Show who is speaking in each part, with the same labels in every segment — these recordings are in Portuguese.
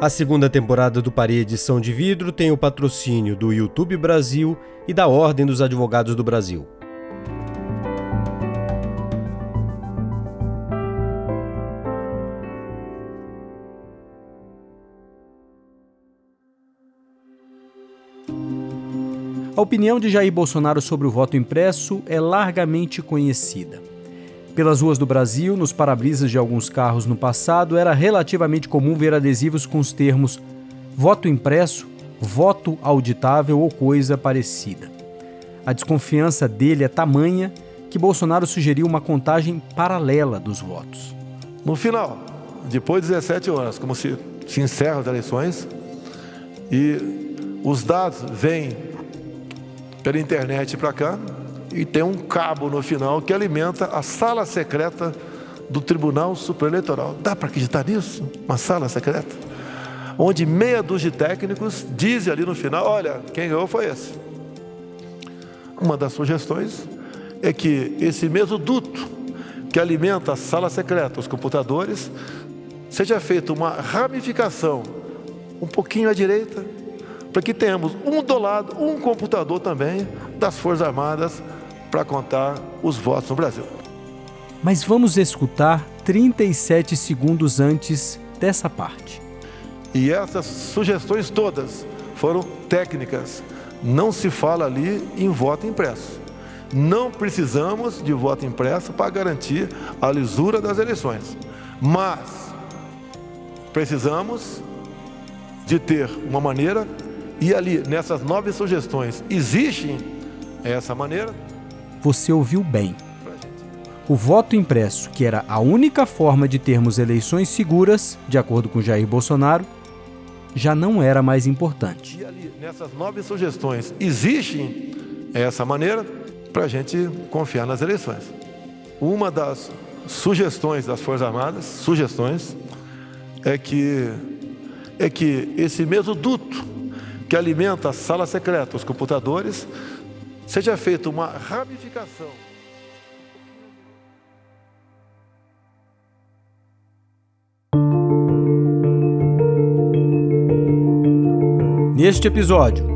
Speaker 1: A segunda temporada do Parede Edição de Vidro tem o patrocínio do YouTube Brasil e da Ordem dos Advogados do Brasil. A opinião de Jair Bolsonaro sobre o voto impresso é largamente conhecida. Pelas ruas do Brasil, nos para-brisas de alguns carros no passado, era relativamente comum ver adesivos com os termos voto impresso, voto auditável ou coisa parecida. A desconfiança dele é tamanha que Bolsonaro sugeriu uma contagem paralela dos votos.
Speaker 2: No final, depois de 17 horas, como se, se encerram as eleições, e os dados vêm pela internet para cá, e tem um cabo no final que alimenta a sala secreta do Tribunal Superior Eleitoral. Dá para acreditar nisso? Uma sala secreta? Onde meia dúzia de técnicos dizem ali no final: olha, quem ganhou foi esse. Uma das sugestões é que esse mesmo duto que alimenta a sala secreta, os computadores, seja feita uma ramificação um pouquinho à direita, para que tenhamos um do lado, um computador também das Forças Armadas para contar os votos no Brasil.
Speaker 1: Mas vamos escutar 37 segundos antes dessa parte.
Speaker 2: E essas sugestões todas foram técnicas. Não se fala ali em voto impresso. Não precisamos de voto impresso para garantir a lisura das eleições. Mas precisamos de ter uma maneira, e ali nessas nove sugestões existe essa maneira,
Speaker 1: você ouviu bem. O voto impresso, que era a única forma de termos eleições seguras, de acordo com Jair Bolsonaro, já não era mais importante.
Speaker 2: E ali, nessas nove sugestões, existe essa maneira para a gente confiar nas eleições. Uma das sugestões das Forças Armadas, sugestões, é que, é que esse mesmo duto que alimenta a sala secreta, os computadores, seja feita uma ramificação.
Speaker 1: Neste episódio,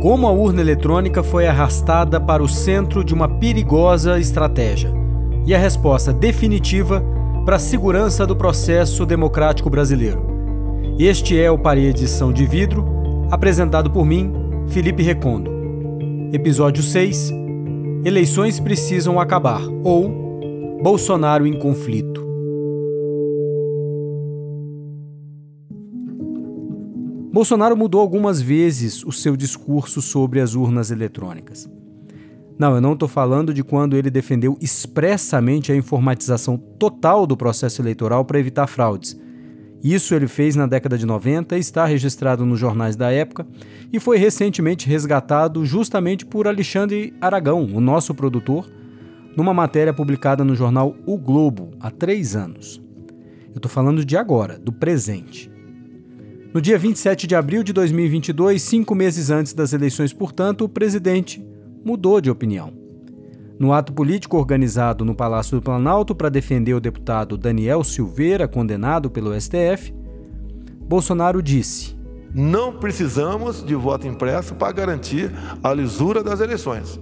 Speaker 1: como a urna eletrônica foi arrastada para o centro de uma perigosa estratégia e a resposta definitiva para a segurança do processo democrático brasileiro. Este é o Parede Edição de Vidro, apresentado por mim, Felipe Recondo. Episódio 6 Eleições precisam acabar ou Bolsonaro em conflito. Bolsonaro mudou algumas vezes o seu discurso sobre as urnas eletrônicas. Não, eu não estou falando de quando ele defendeu expressamente a informatização total do processo eleitoral para evitar fraudes isso ele fez na década de 90, está registrado nos jornais da época e foi recentemente resgatado justamente por Alexandre Aragão, o nosso produtor, numa matéria publicada no jornal O Globo há três anos. Eu estou falando de agora, do presente. No dia 27 de abril de 2022, cinco meses antes das eleições, portanto, o presidente mudou de opinião. No ato político organizado no Palácio do Planalto para defender o deputado Daniel Silveira, condenado pelo STF, Bolsonaro disse:
Speaker 2: Não precisamos de voto impresso para garantir a lisura das eleições.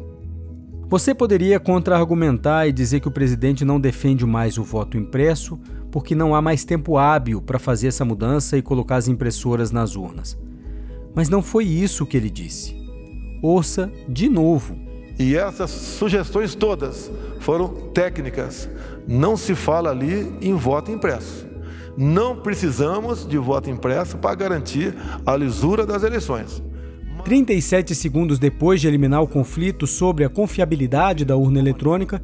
Speaker 1: Você poderia contra-argumentar e dizer que o presidente não defende mais o voto impresso porque não há mais tempo hábil para fazer essa mudança e colocar as impressoras nas urnas. Mas não foi isso que ele disse. Ouça de novo
Speaker 2: e essas sugestões todas foram técnicas. Não se fala ali em voto impresso. Não precisamos de voto impresso para garantir a lisura das eleições.
Speaker 1: 37 segundos depois de eliminar o conflito sobre a confiabilidade da urna eletrônica,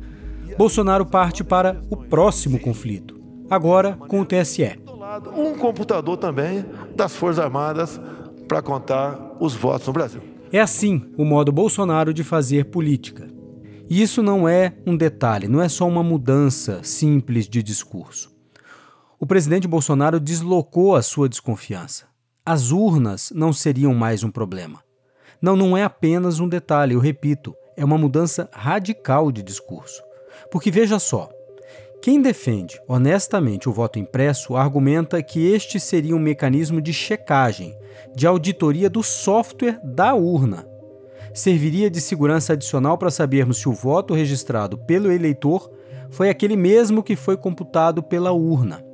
Speaker 1: Bolsonaro parte para o próximo conflito, agora com o TSE.
Speaker 2: Um computador também das Forças Armadas para contar os votos no Brasil.
Speaker 1: É assim o modo Bolsonaro de fazer política. E isso não é um detalhe, não é só uma mudança simples de discurso. O presidente Bolsonaro deslocou a sua desconfiança. As urnas não seriam mais um problema. Não, não é apenas um detalhe, eu repito, é uma mudança radical de discurso. Porque veja só, Quem defende honestamente o voto impresso argumenta que este seria um mecanismo de checagem, de auditoria do software da urna. Serviria de segurança adicional para sabermos se o voto registrado pelo eleitor foi aquele mesmo que foi computado pela urna.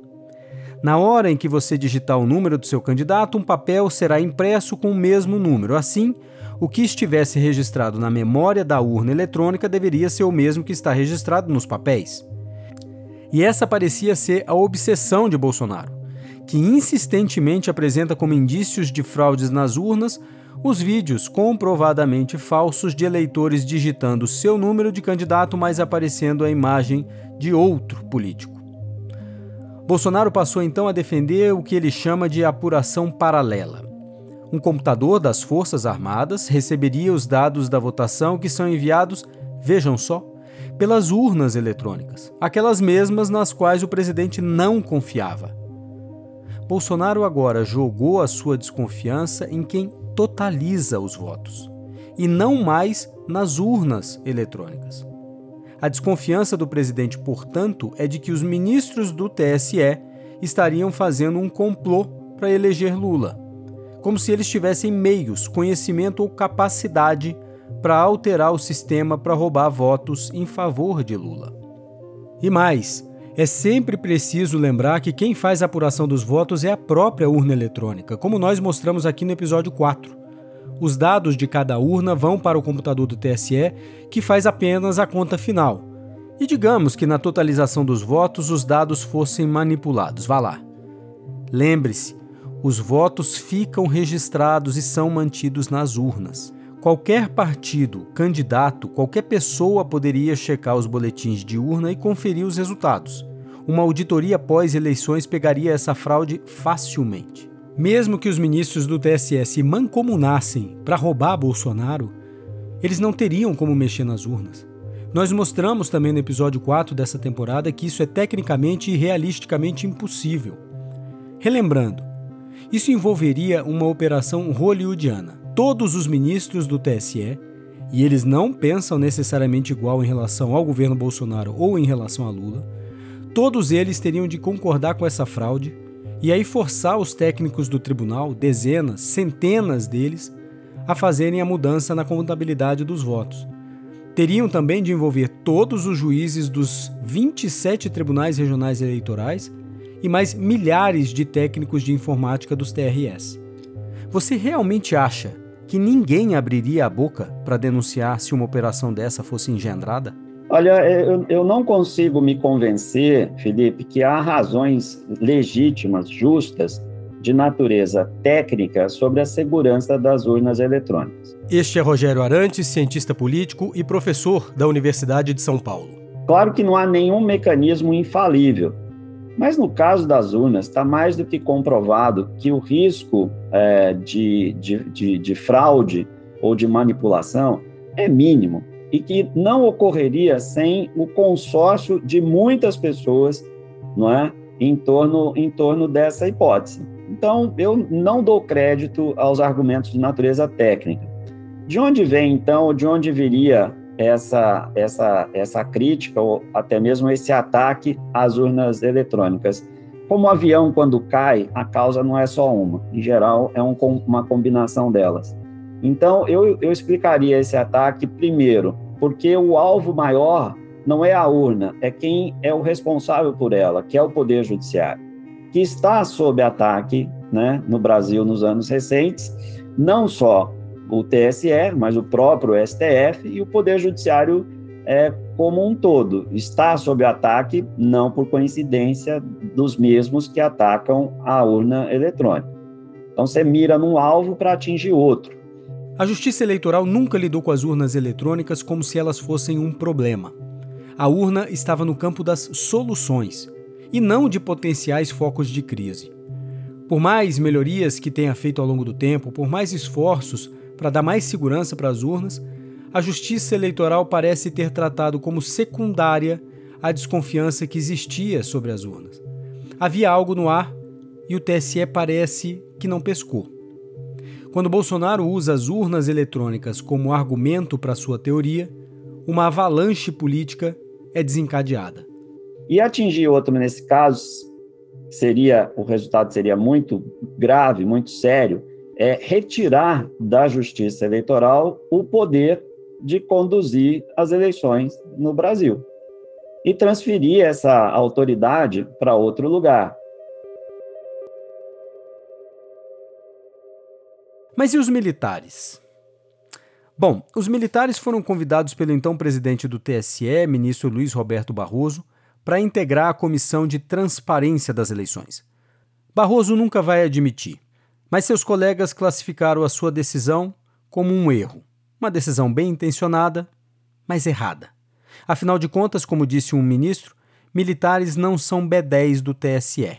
Speaker 1: Na hora em que você digitar o número do seu candidato, um papel será impresso com o mesmo número. Assim, o que estivesse registrado na memória da urna eletrônica deveria ser o mesmo que está registrado nos papéis. E essa parecia ser a obsessão de Bolsonaro, que insistentemente apresenta como indícios de fraudes nas urnas os vídeos comprovadamente falsos de eleitores digitando seu número de candidato, mas aparecendo a imagem de outro político. Bolsonaro passou então a defender o que ele chama de apuração paralela. Um computador das Forças Armadas receberia os dados da votação que são enviados, vejam só, pelas urnas eletrônicas, aquelas mesmas nas quais o presidente não confiava. Bolsonaro agora jogou a sua desconfiança em quem totaliza os votos, e não mais nas urnas eletrônicas. A desconfiança do presidente, portanto, é de que os ministros do TSE estariam fazendo um complô para eleger Lula, como se eles tivessem meios, conhecimento ou capacidade para alterar o sistema para roubar votos em favor de Lula. E mais, é sempre preciso lembrar que quem faz a apuração dos votos é a própria urna eletrônica, como nós mostramos aqui no episódio 4. Os dados de cada urna vão para o computador do TSE, que faz apenas a conta final. E digamos que na totalização dos votos os dados fossem manipulados. Vá lá. Lembre-se, os votos ficam registrados e são mantidos nas urnas. Qualquer partido, candidato, qualquer pessoa poderia checar os boletins de urna e conferir os resultados. Uma auditoria pós-eleições pegaria essa fraude facilmente. Mesmo que os ministros do TSE se mancomunassem para roubar Bolsonaro, eles não teriam como mexer nas urnas. Nós mostramos também no episódio 4 dessa temporada que isso é tecnicamente e realisticamente impossível. Relembrando, isso envolveria uma operação hollywoodiana todos os ministros do TSE, e eles não pensam necessariamente igual em relação ao governo Bolsonaro ou em relação a Lula, todos eles teriam de concordar com essa fraude e aí forçar os técnicos do tribunal, dezenas, centenas deles, a fazerem a mudança na contabilidade dos votos. Teriam também de envolver todos os juízes dos 27 tribunais regionais eleitorais e mais milhares de técnicos de informática dos TRS. Você realmente acha que ninguém abriria a boca para denunciar se uma operação dessa fosse engendrada?
Speaker 3: Olha, eu, eu não consigo me convencer, Felipe, que há razões legítimas, justas, de natureza técnica sobre a segurança das urnas eletrônicas.
Speaker 1: Este é Rogério Arantes, cientista político e professor da Universidade de São Paulo.
Speaker 3: Claro que não há nenhum mecanismo infalível, mas no caso das urnas, está mais do que comprovado que o risco é, de, de, de, de fraude ou de manipulação é mínimo e que não ocorreria sem o consórcio de muitas pessoas não é, em, torno, em torno dessa hipótese. Então, eu não dou crédito aos argumentos de natureza técnica. De onde vem, então, de onde viria essa, essa, essa crítica ou até mesmo esse ataque às urnas eletrônicas. Como o avião, quando cai, a causa não é só uma, em geral, é um, uma combinação delas. Então, eu, eu explicaria esse ataque primeiro, porque o alvo maior não é a urna, é quem é o responsável por ela, que é o Poder Judiciário, que está sob ataque né, no Brasil nos anos recentes, não só o TSE, mas o próprio STF e o Poder Judiciário é, como um todo. Está sob ataque, não por coincidência, dos mesmos que atacam a urna eletrônica. Então você mira num alvo para atingir outro.
Speaker 1: A Justiça Eleitoral nunca lidou com as urnas eletrônicas como se elas fossem um problema. A urna estava no campo das soluções e não de potenciais focos de crise. Por mais melhorias que tenha feito ao longo do tempo, por mais esforços para dar mais segurança para as urnas, a Justiça Eleitoral parece ter tratado como secundária a desconfiança que existia sobre as urnas. Havia algo no ar e o TSE parece que não pescou. Quando Bolsonaro usa as urnas eletrônicas como argumento para sua teoria, uma avalanche política é desencadeada.
Speaker 3: E atingir outro nesse caso seria o resultado seria muito grave, muito sério, é retirar da Justiça Eleitoral o poder de conduzir as eleições no Brasil e transferir essa autoridade para outro lugar.
Speaker 1: Mas e os militares? Bom, os militares foram convidados pelo então presidente do TSE, ministro Luiz Roberto Barroso, para integrar a comissão de transparência das eleições. Barroso nunca vai admitir, mas seus colegas classificaram a sua decisão como um erro. Uma decisão bem intencionada, mas errada. Afinal de contas, como disse um ministro, militares não são B10 do TSE.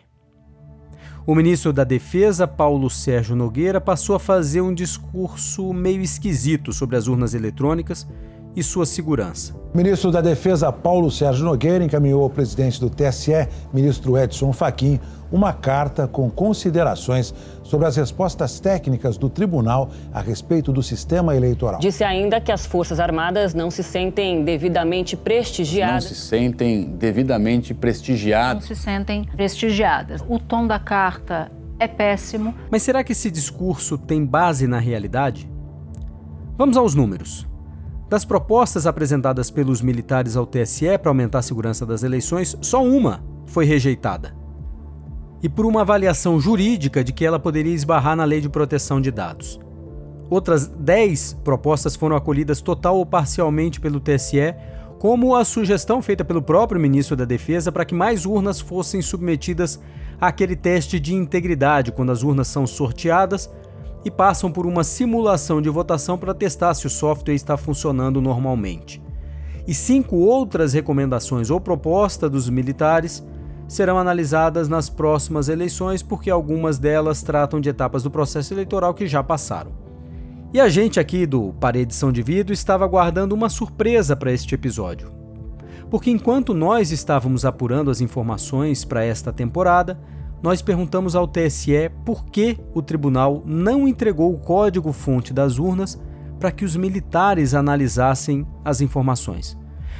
Speaker 1: O ministro da Defesa, Paulo Sérgio Nogueira, passou a fazer um discurso meio esquisito sobre as urnas eletrônicas e sua segurança.
Speaker 4: O ministro da Defesa, Paulo Sérgio Nogueira, encaminhou ao presidente do TSE, ministro Edson Fachin, uma carta com considerações sobre as respostas técnicas do tribunal a respeito do sistema eleitoral.
Speaker 5: Disse ainda que as Forças Armadas não se sentem devidamente prestigiadas.
Speaker 6: Não se sentem devidamente prestigiadas.
Speaker 7: Não se sentem prestigiadas. O tom da carta é péssimo.
Speaker 1: Mas será que esse discurso tem base na realidade? Vamos aos números. Das propostas apresentadas pelos militares ao TSE para aumentar a segurança das eleições, só uma foi rejeitada. E por uma avaliação jurídica de que ela poderia esbarrar na lei de proteção de dados. Outras 10 propostas foram acolhidas total ou parcialmente pelo TSE, como a sugestão feita pelo próprio ministro da Defesa para que mais urnas fossem submetidas àquele teste de integridade quando as urnas são sorteadas e passam por uma simulação de votação para testar se o software está funcionando normalmente. E cinco outras recomendações ou propostas dos militares serão analisadas nas próximas eleições, porque algumas delas tratam de etapas do processo eleitoral que já passaram. E a gente aqui do Parede São de Vidro estava aguardando uma surpresa para este episódio. Porque enquanto nós estávamos apurando as informações para esta temporada, nós perguntamos ao TSE por que o tribunal não entregou o código-fonte das urnas para que os militares analisassem as informações.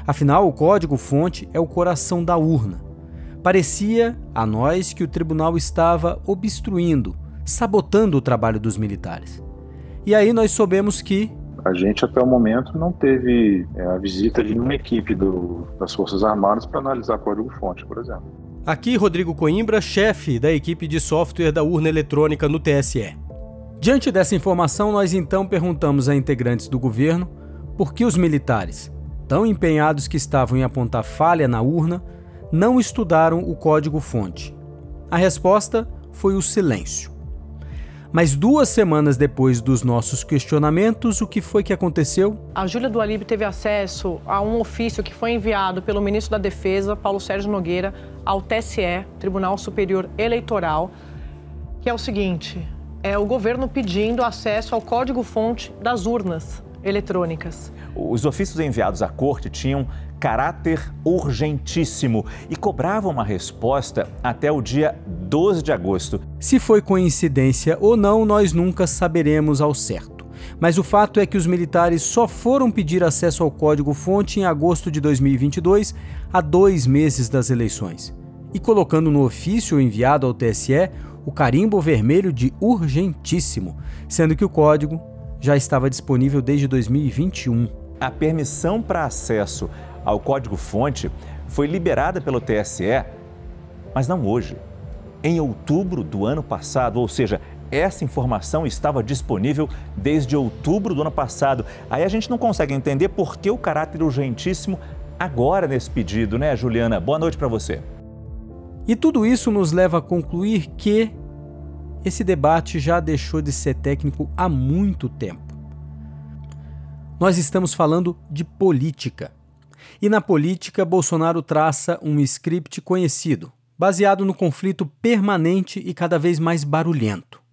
Speaker 1: Afinal, o código-fonte é o coração da urna. Parecia a nós que o tribunal estava obstruindo, sabotando o trabalho dos militares. E aí nós soubemos que.
Speaker 8: A gente, até o momento, não teve é, a visita de nenhuma equipe do, das Forças Armadas para analisar código-fonte, por exemplo.
Speaker 1: Aqui Rodrigo Coimbra, chefe da equipe de software da urna eletrônica no TSE. Diante dessa informação, nós então perguntamos a integrantes do governo por que os militares, tão empenhados que estavam em apontar falha na urna, não estudaram o código-fonte. A resposta foi o silêncio. Mas duas semanas depois dos nossos questionamentos, o que foi que aconteceu?
Speaker 9: A Júlia do Alibe teve acesso a um ofício que foi enviado pelo ministro da Defesa, Paulo Sérgio Nogueira, ao TSE, Tribunal Superior Eleitoral, que é o seguinte: é o governo pedindo acesso ao código-fonte das urnas eletrônicas.
Speaker 10: Os ofícios enviados à corte tinham caráter urgentíssimo e cobravam uma resposta até o dia 12 de agosto.
Speaker 1: Se foi coincidência ou não, nós nunca saberemos ao certo. Mas o fato é que os militares só foram pedir acesso ao código-fonte em agosto de 2022, a dois meses das eleições, e colocando no ofício enviado ao TSE o carimbo vermelho de urgentíssimo, sendo que o código já estava disponível desde 2021.
Speaker 10: A permissão para acesso ao código-fonte foi liberada pelo TSE, mas não hoje. Em outubro do ano passado, ou seja, essa informação estava disponível desde outubro do ano passado. Aí a gente não consegue entender por que o caráter urgentíssimo agora nesse pedido, né, Juliana? Boa noite para você.
Speaker 1: E tudo isso nos leva a concluir que esse debate já deixou de ser técnico há muito tempo. Nós estamos falando de política. E na política, Bolsonaro traça um script conhecido, baseado no conflito permanente e cada vez mais barulhento.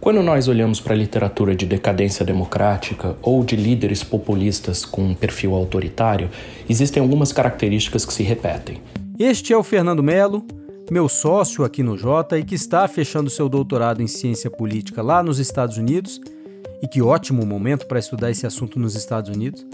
Speaker 11: Quando nós olhamos para a literatura de decadência democrática ou de líderes populistas com um perfil autoritário, existem algumas características que se repetem.
Speaker 1: Este é o Fernando Melo, meu sócio aqui no Jota e que está fechando seu doutorado em ciência política lá nos Estados Unidos. E que ótimo momento para estudar esse assunto nos Estados Unidos.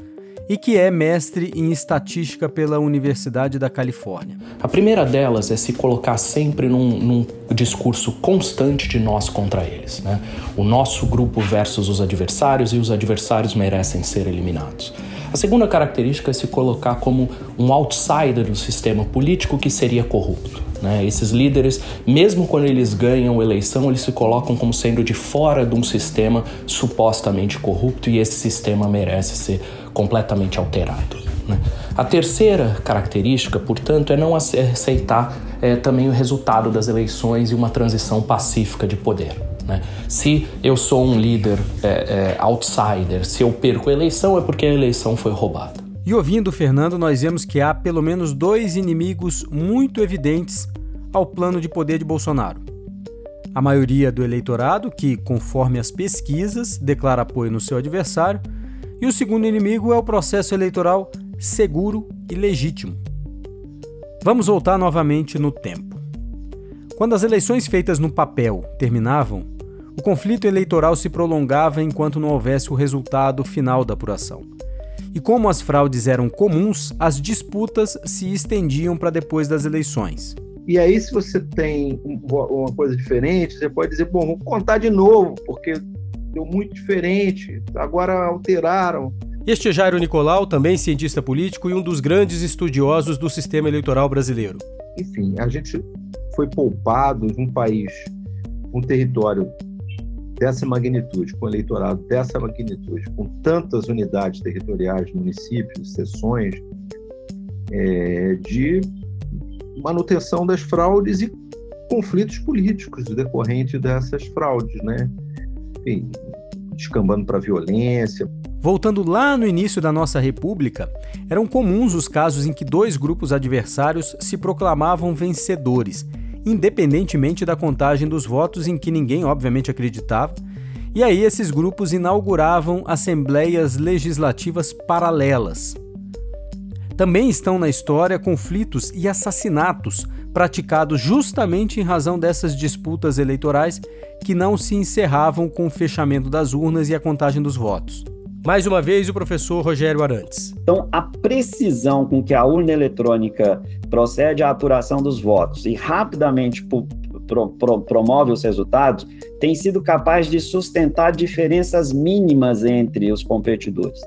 Speaker 1: E que é mestre em estatística pela Universidade da Califórnia.
Speaker 11: A primeira delas é se colocar sempre num, num discurso constante de nós contra eles. Né? O nosso grupo versus os adversários e os adversários merecem ser eliminados. A segunda característica é se colocar como um outsider do sistema político que seria corrupto. Né? Esses líderes, mesmo quando eles ganham eleição, eles se colocam como sendo de fora de um sistema supostamente corrupto e esse sistema merece ser completamente alterado. Né? A terceira característica, portanto, é não aceitar é, também o resultado das eleições e uma transição pacífica de poder. Né? Se eu sou um líder é, é, outsider, se eu perco a eleição, é porque a eleição foi roubada.
Speaker 1: E ouvindo Fernando, nós vemos que há pelo menos dois inimigos muito evidentes ao plano de poder de Bolsonaro. A maioria do eleitorado, que, conforme as pesquisas, declara apoio no seu adversário, e o segundo inimigo é o processo eleitoral seguro e legítimo. Vamos voltar novamente no tempo. Quando as eleições feitas no papel terminavam, o conflito eleitoral se prolongava enquanto não houvesse o resultado final da apuração. E como as fraudes eram comuns, as disputas se estendiam para depois das eleições.
Speaker 12: E aí, se você tem uma coisa diferente, você pode dizer, bom, vamos contar de novo, porque deu muito diferente, agora alteraram.
Speaker 1: Este é Jairo Nicolau, também cientista político e um dos grandes estudiosos do sistema eleitoral brasileiro.
Speaker 12: Enfim, a gente foi poupado de um país, um território dessa magnitude, com eleitorado dessa magnitude, com tantas unidades territoriais, municípios, seções, é, de manutenção das fraudes e conflitos políticos decorrentes dessas fraudes, né? Enfim, descambando para violência.
Speaker 1: Voltando lá no início da nossa república, eram comuns os casos em que dois grupos adversários se proclamavam vencedores independentemente da contagem dos votos em que ninguém, obviamente, acreditava. E aí esses grupos inauguravam assembleias legislativas paralelas. Também estão na história conflitos e assassinatos praticados justamente em razão dessas disputas eleitorais que não se encerravam com o fechamento das urnas e a contagem dos votos. Mais uma vez, o professor Rogério Arantes.
Speaker 3: Então, a precisão com que a urna eletrônica procede à apuração dos votos e rapidamente pro, pro, promove os resultados tem sido capaz de sustentar diferenças mínimas entre os competidores.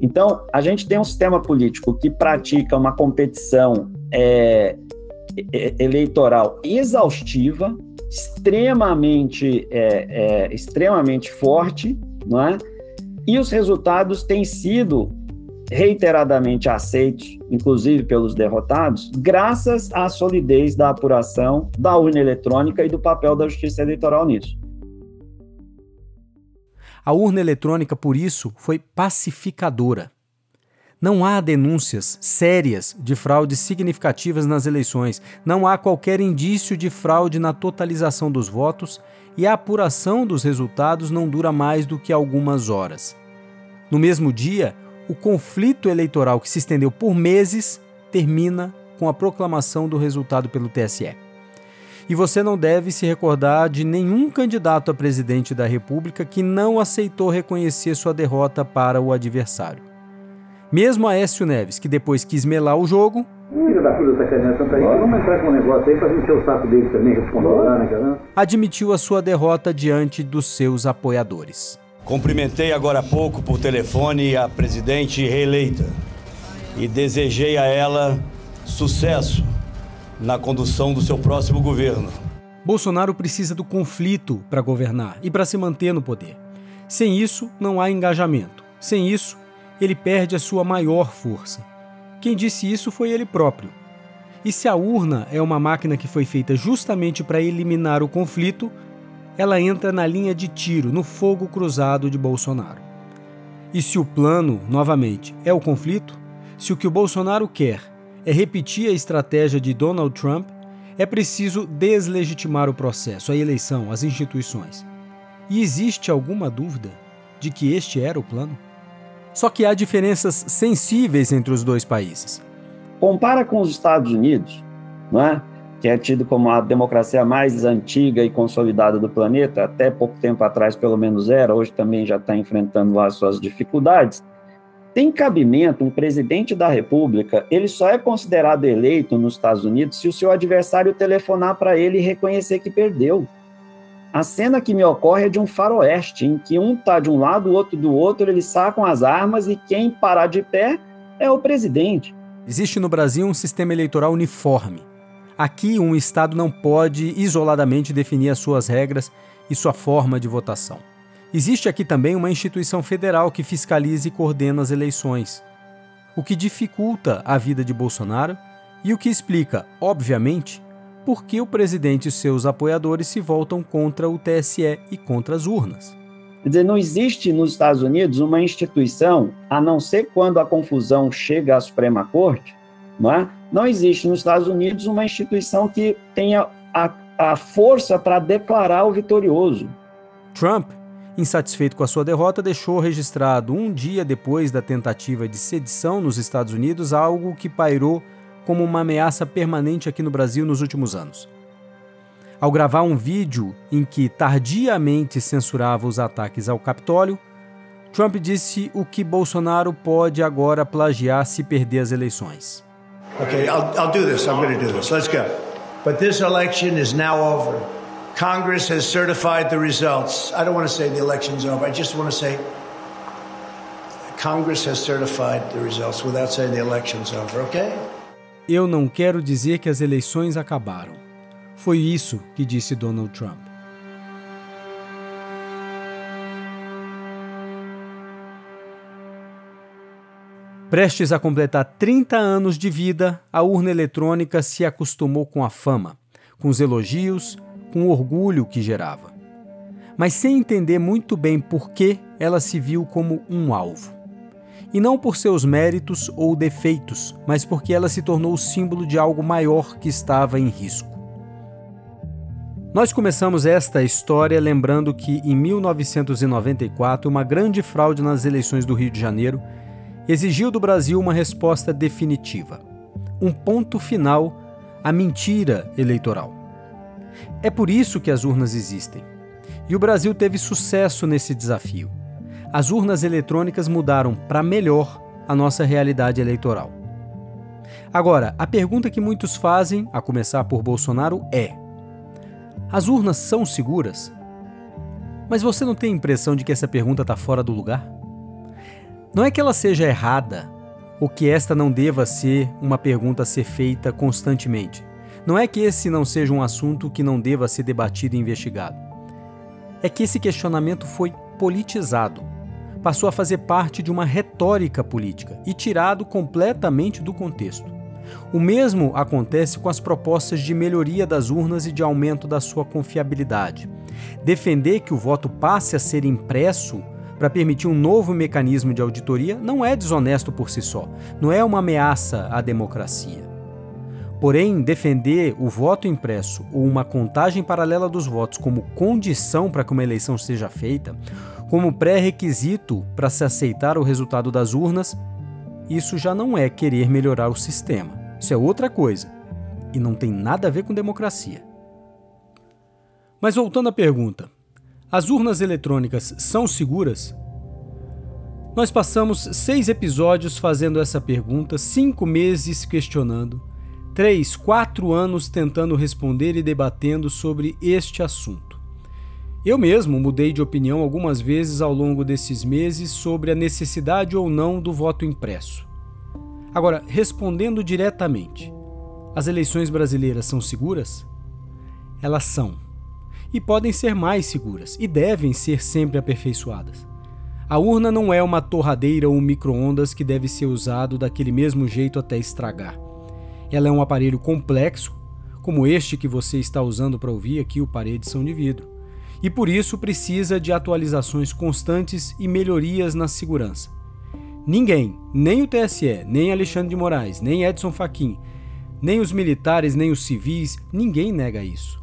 Speaker 3: Então, a gente tem um sistema político que pratica uma competição é, eleitoral exaustiva, extremamente, é, é, extremamente forte, não é? E os resultados têm sido reiteradamente aceitos, inclusive pelos derrotados, graças à solidez da apuração da urna eletrônica e do papel da justiça eleitoral nisso.
Speaker 1: A urna eletrônica, por isso, foi pacificadora. Não há denúncias sérias de fraudes significativas nas eleições, não há qualquer indício de fraude na totalização dos votos e a apuração dos resultados não dura mais do que algumas horas. No mesmo dia, o conflito eleitoral que se estendeu por meses termina com a proclamação do resultado pelo TSE. E você não deve se recordar de nenhum candidato a presidente da República que não aceitou reconhecer sua derrota para o adversário. Mesmo Aécio Neves, que depois quis melar o jogo,
Speaker 13: Filho da puta sacaneia Santa Rita, vamos entrar com um negócio aí pra encher o saco dele também, respondendo lá, né,
Speaker 1: admitiu a sua derrota diante dos seus apoiadores.
Speaker 14: Cumprimentei agora há pouco por telefone a presidente reeleita e desejei a ela sucesso na condução do seu próximo governo.
Speaker 1: Bolsonaro precisa do conflito para governar e para se manter no poder. Sem isso, não há engajamento. Sem isso, ele perde a sua maior força. Quem disse isso foi ele próprio. E se a urna é uma máquina que foi feita justamente para eliminar o conflito, ela entra na linha de tiro, no fogo cruzado de Bolsonaro. E se o plano, novamente, é o conflito, se o que o Bolsonaro quer é repetir a estratégia de Donald Trump, é preciso deslegitimar o processo, a eleição, as instituições. E existe alguma dúvida de que este era o plano? Só que há diferenças sensíveis entre os dois países.
Speaker 3: Compara com os Estados Unidos, não é? que é tido como a democracia mais antiga e consolidada do planeta, até pouco tempo atrás pelo menos era, hoje também já está enfrentando lá suas dificuldades. tem cabimento um presidente da República, ele só é considerado eleito nos Estados Unidos se o seu adversário telefonar para ele e reconhecer que perdeu. A cena que me ocorre é de um faroeste, em que um está de um lado, o outro do outro, eles sacam as armas e quem parar de pé é o presidente.
Speaker 1: Existe no Brasil um sistema eleitoral uniforme. Aqui, um Estado não pode isoladamente definir as suas regras e sua forma de votação. Existe aqui também uma instituição federal que fiscaliza e coordena as eleições, o que dificulta a vida de Bolsonaro e o que explica, obviamente, por que o presidente e seus apoiadores se voltam contra o TSE e contra as urnas.
Speaker 3: Quer dizer, não existe nos Estados Unidos uma instituição, a não ser quando a confusão chega à Suprema Corte, não é? Não existe nos Estados Unidos uma instituição que tenha a, a força para declarar o vitorioso.
Speaker 1: Trump insatisfeito com a sua derrota, deixou registrado um dia depois da tentativa de sedição nos Estados Unidos algo que pairou como uma ameaça permanente aqui no Brasil nos últimos anos. Ao gravar um vídeo em que tardiamente censurava os ataques ao Capitólio, Trump disse o que Bolsonaro pode agora plagiar se perder as eleições.
Speaker 15: Okay, I'll, I'll do this. I'm going to do this. Let's go. But this election is now over. Congress has certified the results. I don't want to say the election's over. I just want to say Congress has certified the results without saying the election's over, okay?
Speaker 1: Eu não quero dizer que as eleições acabaram. Foi isso que disse Donald Trump. Prestes a completar 30 anos de vida, a urna eletrônica se acostumou com a fama, com os elogios, com o orgulho que gerava. Mas sem entender muito bem por que ela se viu como um alvo. E não por seus méritos ou defeitos, mas porque ela se tornou o símbolo de algo maior que estava em risco. Nós começamos esta história lembrando que, em 1994, uma grande fraude nas eleições do Rio de Janeiro exigiu do Brasil uma resposta definitiva, um ponto final à mentira eleitoral. É por isso que as urnas existem. E o Brasil teve sucesso nesse desafio. As urnas eletrônicas mudaram para melhor a nossa realidade eleitoral. Agora, a pergunta que muitos fazem, a começar por Bolsonaro, é: as urnas são seguras? Mas você não tem a impressão de que essa pergunta está fora do lugar? Não é que ela seja errada ou que esta não deva ser uma pergunta a ser feita constantemente. Não é que esse não seja um assunto que não deva ser debatido e investigado. É que esse questionamento foi politizado, passou a fazer parte de uma retórica política e tirado completamente do contexto. O mesmo acontece com as propostas de melhoria das urnas e de aumento da sua confiabilidade. Defender que o voto passe a ser impresso para permitir um novo mecanismo de auditoria não é desonesto por si só, não é uma ameaça à democracia. Porém, defender o voto impresso ou uma contagem paralela dos votos como condição para que uma eleição seja feita, como pré-requisito para se aceitar o resultado das urnas, isso já não é querer melhorar o sistema. Isso é outra coisa. E não tem nada a ver com democracia. Mas voltando à pergunta: as urnas eletrônicas são seguras? Nós passamos seis episódios fazendo essa pergunta, cinco meses questionando três, quatro anos tentando responder e debatendo sobre este assunto. Eu mesmo mudei de opinião algumas vezes ao longo desses meses sobre a necessidade ou não do voto impresso. Agora, respondendo diretamente, as eleições brasileiras são seguras? Elas são. E podem ser mais seguras, e devem ser sempre aperfeiçoadas. A urna não é uma torradeira ou um micro-ondas que deve ser usado daquele mesmo jeito até estragar. Ela é um aparelho complexo, como este que você está usando para ouvir aqui, o Paredes são de vidro, e por isso precisa de atualizações constantes e melhorias na segurança. Ninguém, nem o TSE, nem Alexandre de Moraes, nem Edson Fachin, nem os militares, nem os civis, ninguém nega isso.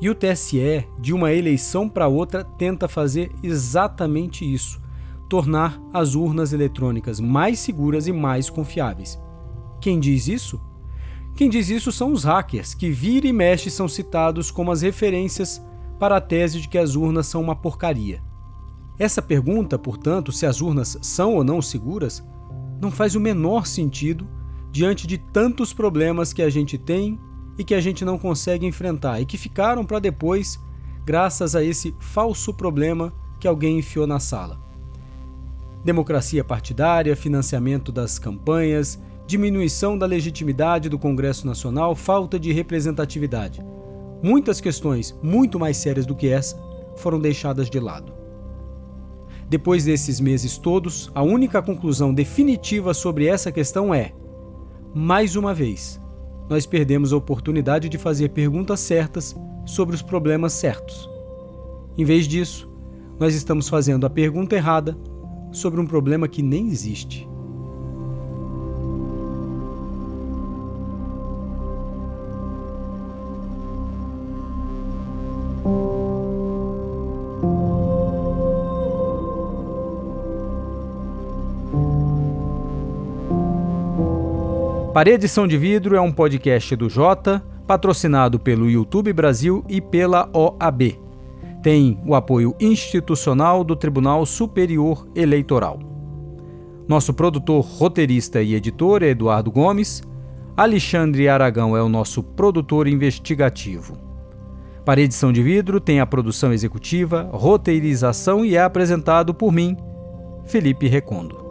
Speaker 1: E o TSE, de uma eleição para outra, tenta fazer exatamente isso: tornar as urnas eletrônicas mais seguras e mais confiáveis. Quem diz isso? Quem diz isso são os hackers, que vira e mexe são citados como as referências para a tese de que as urnas são uma porcaria. Essa pergunta, portanto, se as urnas são ou não seguras, não faz o menor sentido diante de tantos problemas que a gente tem e que a gente não consegue enfrentar e que ficaram para depois, graças a esse falso problema que alguém enfiou na sala. Democracia partidária, financiamento das campanhas, diminuição da legitimidade do Congresso Nacional, falta de representatividade. Muitas questões muito mais sérias do que essa foram deixadas de lado. Depois desses meses todos, a única conclusão definitiva sobre essa questão é: mais uma vez, nós perdemos a oportunidade de fazer perguntas certas sobre os problemas certos. Em vez disso, nós estamos fazendo a pergunta errada sobre um problema que nem existe. Parede São de Vidro é um podcast do Jota, patrocinado pelo YouTube Brasil e pela OAB. Tem o apoio institucional do Tribunal Superior Eleitoral. Nosso produtor, roteirista e editor é Eduardo Gomes. Alexandre Aragão é o nosso produtor investigativo. Parede de Vidro tem a produção executiva, roteirização e é apresentado por mim, Felipe Recondo.